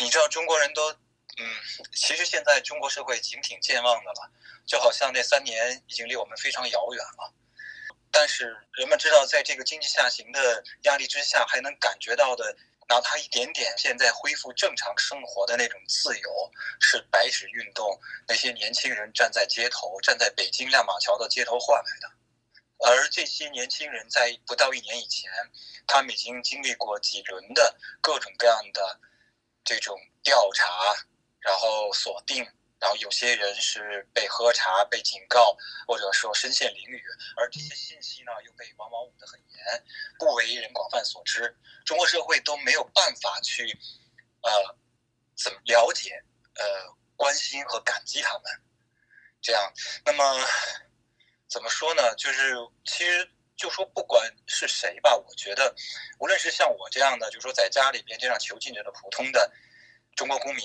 你知道中国人都，嗯，其实现在中国社会已经挺健忘的了，就好像那三年已经离我们非常遥远了。但是人们知道，在这个经济下行的压力之下，还能感觉到的，哪怕一点点，现在恢复正常生活的那种自由，是白纸运动那些年轻人站在街头，站在北京亮马桥的街头换来的。而这些年轻人在不到一年以前，他们已经经历过几轮的各种各样的这种调查，然后锁定。然后有些人是被喝茶、被警告，或者说身陷囹圄，而这些信息呢又被往往捂得很严，不为人广泛所知。中国社会都没有办法去，呃，怎么了解、呃，关心和感激他们。这样，那么怎么说呢？就是其实就说不管是谁吧，我觉得，无论是像我这样的，就说在家里边这样囚禁着的普通的中国公民，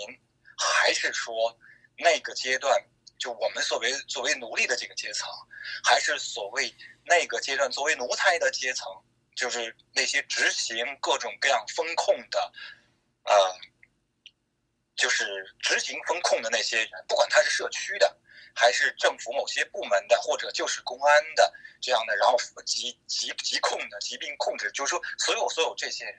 还是说。那个阶段，就我们所谓作为奴隶的这个阶层，还是所谓那个阶段作为奴才的阶层，就是那些执行各种各样风控的，呃，就是执行风控的那些人，不管他是社区的，还是政府某些部门的，或者就是公安的这样的，然后疾疾疾控的疾病控制，就是说所有所有这些人，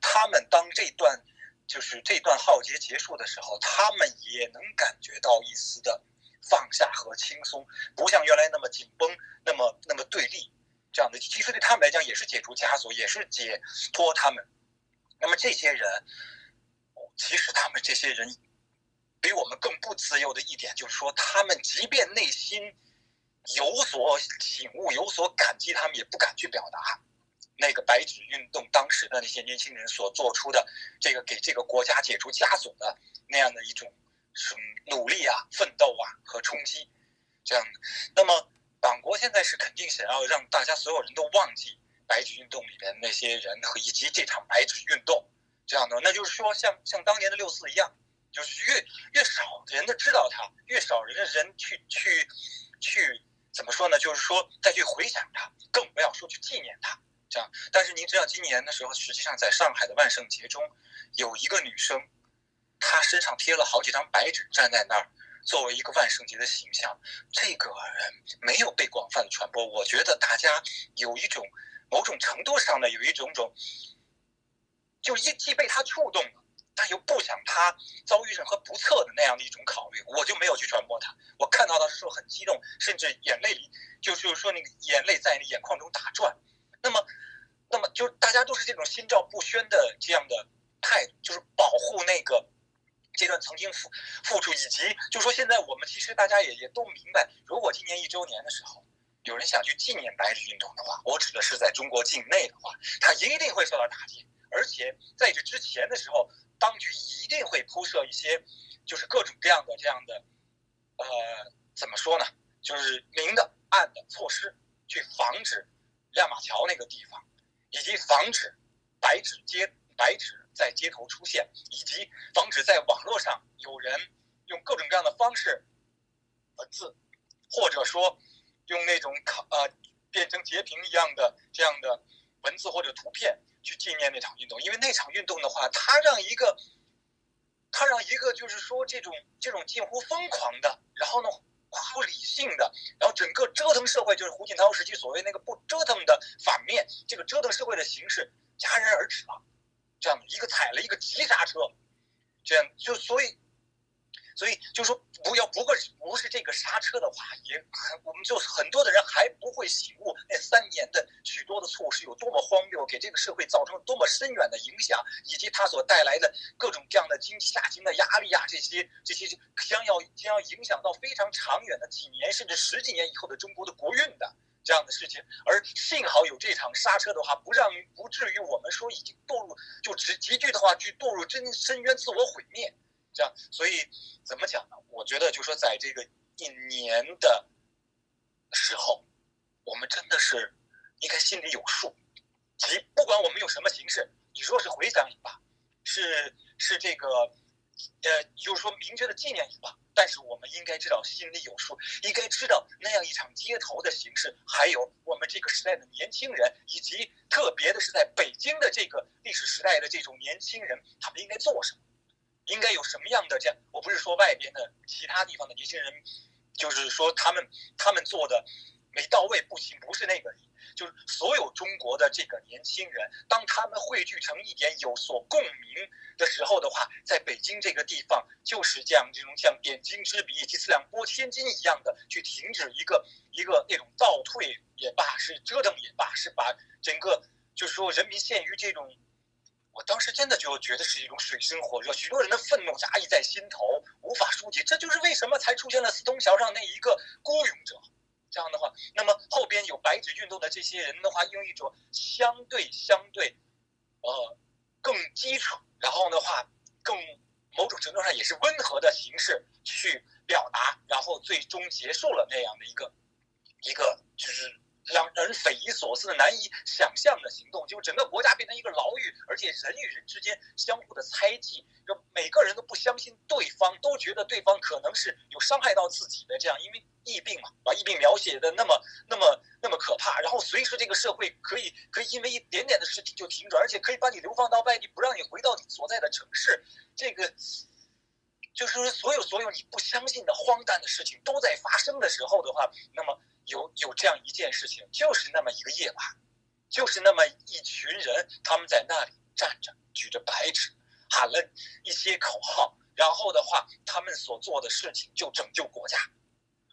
他们当这段。就是这段浩劫结束的时候，他们也能感觉到一丝的放下和轻松，不像原来那么紧绷，那么那么对立这样的。其实对他们来讲，也是解除枷锁，也是解脱他们。那么这些人，其实他们这些人比我们更不自由的一点，就是说，他们即便内心有所醒悟、有所感激，他们也不敢去表达。那个白纸运动当时的那些年轻人所做出的这个给这个国家解除枷锁的那样的一种什么努力啊、奋斗啊和冲击，这样的。那么党国现在是肯定想要让大家所有人都忘记白纸运动里边那些人和以及这场白纸运动，这样的。那就是说，像像当年的六四一样，就是越越少人的知道他，越少人的人去去去怎么说呢？就是说再去回想他，更不要说去纪念他。这样，但是您知道，今年的时候，实际上在上海的万圣节中，有一个女生，她身上贴了好几张白纸，站在那儿，作为一个万圣节的形象。这个人没有被广泛的传播。我觉得大家有一种某种程度上的有一种种，就一既被他触动了，但又不想他遭遇任何不测的那样的一种考虑，我就没有去传播他。我看到的时候很激动，甚至眼泪里就就是说那个眼泪在你眼眶中打转。那么，那么就大家都是这种心照不宣的这样的态度，就是保护那个阶段曾经付付出，以及就说现在我们其实大家也也都明白，如果今年一周年的时候有人想去纪念白纸运动的话，我指的是在中国境内的话，他一定会受到打击，而且在这之前的时候，当局一定会铺设一些就是各种各样的这样的呃怎么说呢，就是明的暗的措施去防止。亮马桥那个地方，以及防止白纸街白纸在街头出现，以及防止在网络上有人用各种各样的方式文字，或者说用那种卡呃变成截屏一样的这样的文字或者图片去纪念那场运动，因为那场运动他，让一个他让一个就是说这种这种近乎疯狂的，然后呢。不理性的，然后整个折腾社会，就是胡锦涛时期所谓那个不折腾的反面，这个折腾社会的形式戛然而止了，这样一个踩了一个急刹车，这样就所以。所以就说不要，不过不是这个刹车的话，也很我们就很多的人还不会醒悟那三年的许多的错误是有多么荒谬，给这个社会造成了多么深远的影响，以及它所带来的各种各样的经济下行的压力啊，这些这些将要将要影响到非常长远的几年甚至十几年以后的中国的国运的这样的事情。而幸好有这场刹车的话，不让不至于我们说已经堕入就直极具的话去堕入真深渊自我毁灭。这样，所以怎么讲呢？我觉得，就说在这个一年的时候，我们真的是应该心里有数。即不管我们用什么形式，你说是回想也罢，是是这个，呃，就是说明确的纪念也罢，但是我们应该知道心里有数，应该知道那样一场街头的形式，还有我们这个时代的年轻人，以及特别的是在北京的这个历史时代的这种年轻人，他们应该做什么。应该有什么样的这样？我不是说外边的其他地方的年轻人，就是说他们他们做的没到位不行，不是那个。就是所有中国的这个年轻人，当他们汇聚成一点有所共鸣的时候的话，在北京这个地方，就是这样这种像点睛之笔以及四两拨千斤一样的去停止一个一个那种倒退也罢，是折腾也罢，是把整个就是说人民陷于这种，我当时真的就觉得是一种水深火热，许多人的愤怒压抑在心头，无法疏解，这就是为什么才出现了四通桥上那一个孤勇者。这样的话，那么后边有白纸运动的这些人的话，用一种相对相对，呃，更基础，然后的话更某种程度上也是温和的形式去表达，然后最终结束了那样的一个一个就是。让人匪夷所思的、难以想象的行动，就整个国家变成一个牢狱，而且人与人之间相互的猜忌，就每个人都不相信对方，都觉得对方可能是有伤害到自己的这样，因为疫病嘛，把疫病描写的那么、那么、那么可怕，然后随时这个社会可以可以因为一点点的事情就停转，而且可以把你流放到外地，不让你回到你所在的城市，这个就是说所有所有你不相信的荒诞的事情都在发生的时候的话，那么。有有这样一件事情，就是那么一个夜晚，就是那么一群人，他们在那里站着，举着白纸，喊了一些口号，然后的话，他们所做的事情就拯救国家，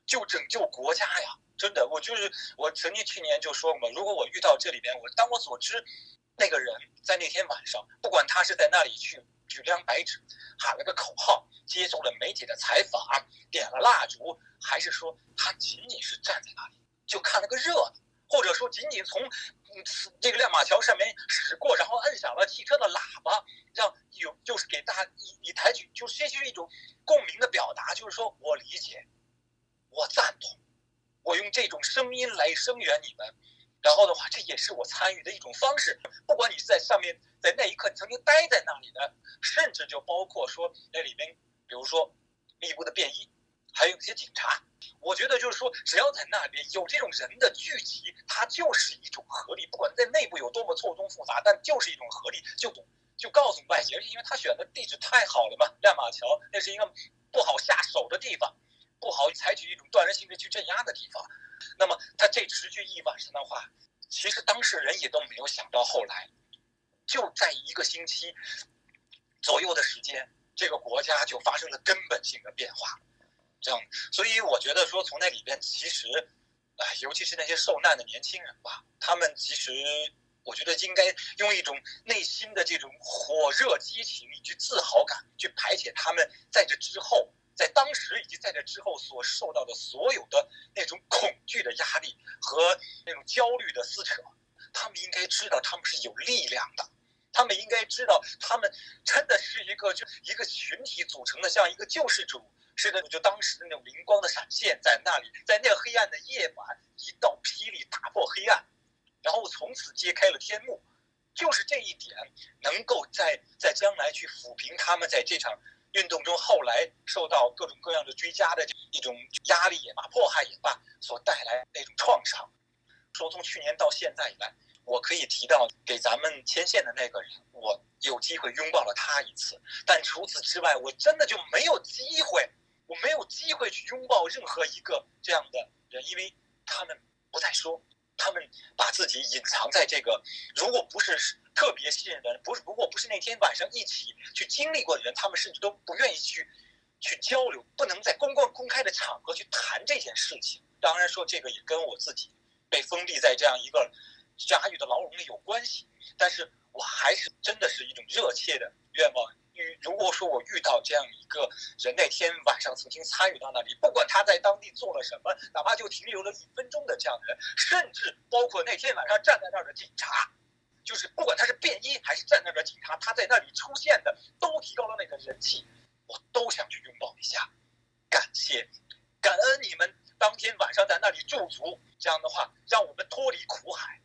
就拯救国家呀！真的，我就是我曾经去年就说过嘛，如果我遇到这里边，我当我所知那个人在那天晚上，不管他是在那里去举了张白纸，喊了个口号，接受了媒体的采访，点了蜡烛。还是说他仅仅是站在那里就看了个热闹，或者说仅仅从这个亮马桥上面驶过，然后摁响了汽车的喇叭，让有就是给大家以以抬举，就是这是一种共鸣的表达，就是说我理解，我赞同，我用这种声音来声援你们，然后的话，这也是我参与的一种方式。不管你是在上面，在那一刻你曾经待在那里的，甚至就包括说那里面，比如说密布的便衣。还有一些警察，我觉得就是说，只要在那边有这种人的聚集，它就是一种合力。不管在内部有多么错综复杂，但就是一种合力，就就告诉外界，因为他选的地址太好了嘛，亮马桥那是一个不好下手的地方，不好采取一种断然性质去镇压的地方。那么他这持续一晚上的话，其实当事人也都没有想到，后来就在一个星期左右的时间，这个国家就发生了根本性的变化。这样，所以我觉得说，从那里边其实，啊，尤其是那些受难的年轻人吧，他们其实，我觉得应该用一种内心的这种火热激情以及自豪感去排解他们在这之后，在当时以及在这之后所受到的所有的那种恐惧的压力和那种焦虑的撕扯。他们应该知道他们是有力量的，他们应该知道他们真的是一个就一个群体组成的，像一个救世主。是的，就当时的那种灵光的闪现，在那里，在那个黑暗的夜晚，一道霹雳打破黑暗，然后从此揭开了。天幕。就是这一点，能够在在将来去抚平他们在这场运动中后来受到各种各样的追加的一种压力也罢、迫害也罢所带来那种创伤。说从去年到现在以来，我可以提到给咱们牵线的那个人，我有机会拥抱了他一次，但除此之外，我真的就没有机会。我没有机会去拥抱任何一个这样的人，因为他们不再说，他们把自己隐藏在这个。如果不是特别信任的人，不是如果不是那天晚上一起去经历过的人，他们甚至都不愿意去去交流，不能在公共公开的场合去谈这件事情。当然说这个也跟我自己被封闭在这样一个狭狱的牢笼里有关系，但是我还是真的是一种热切的愿望。如果说我遇到这样一个人，那天晚上曾经参与到那里，不管他在当地做了什么，哪怕就停留了一分钟的这样的人，甚至包括那天晚上站在那儿的警察，就是不管他是便衣还是站在那儿的警察，他在那里出现的都提高了那个人气，我都想去拥抱一下，感谢，感恩你们当天晚上在那里驻足，这样的话让我们脱离苦海。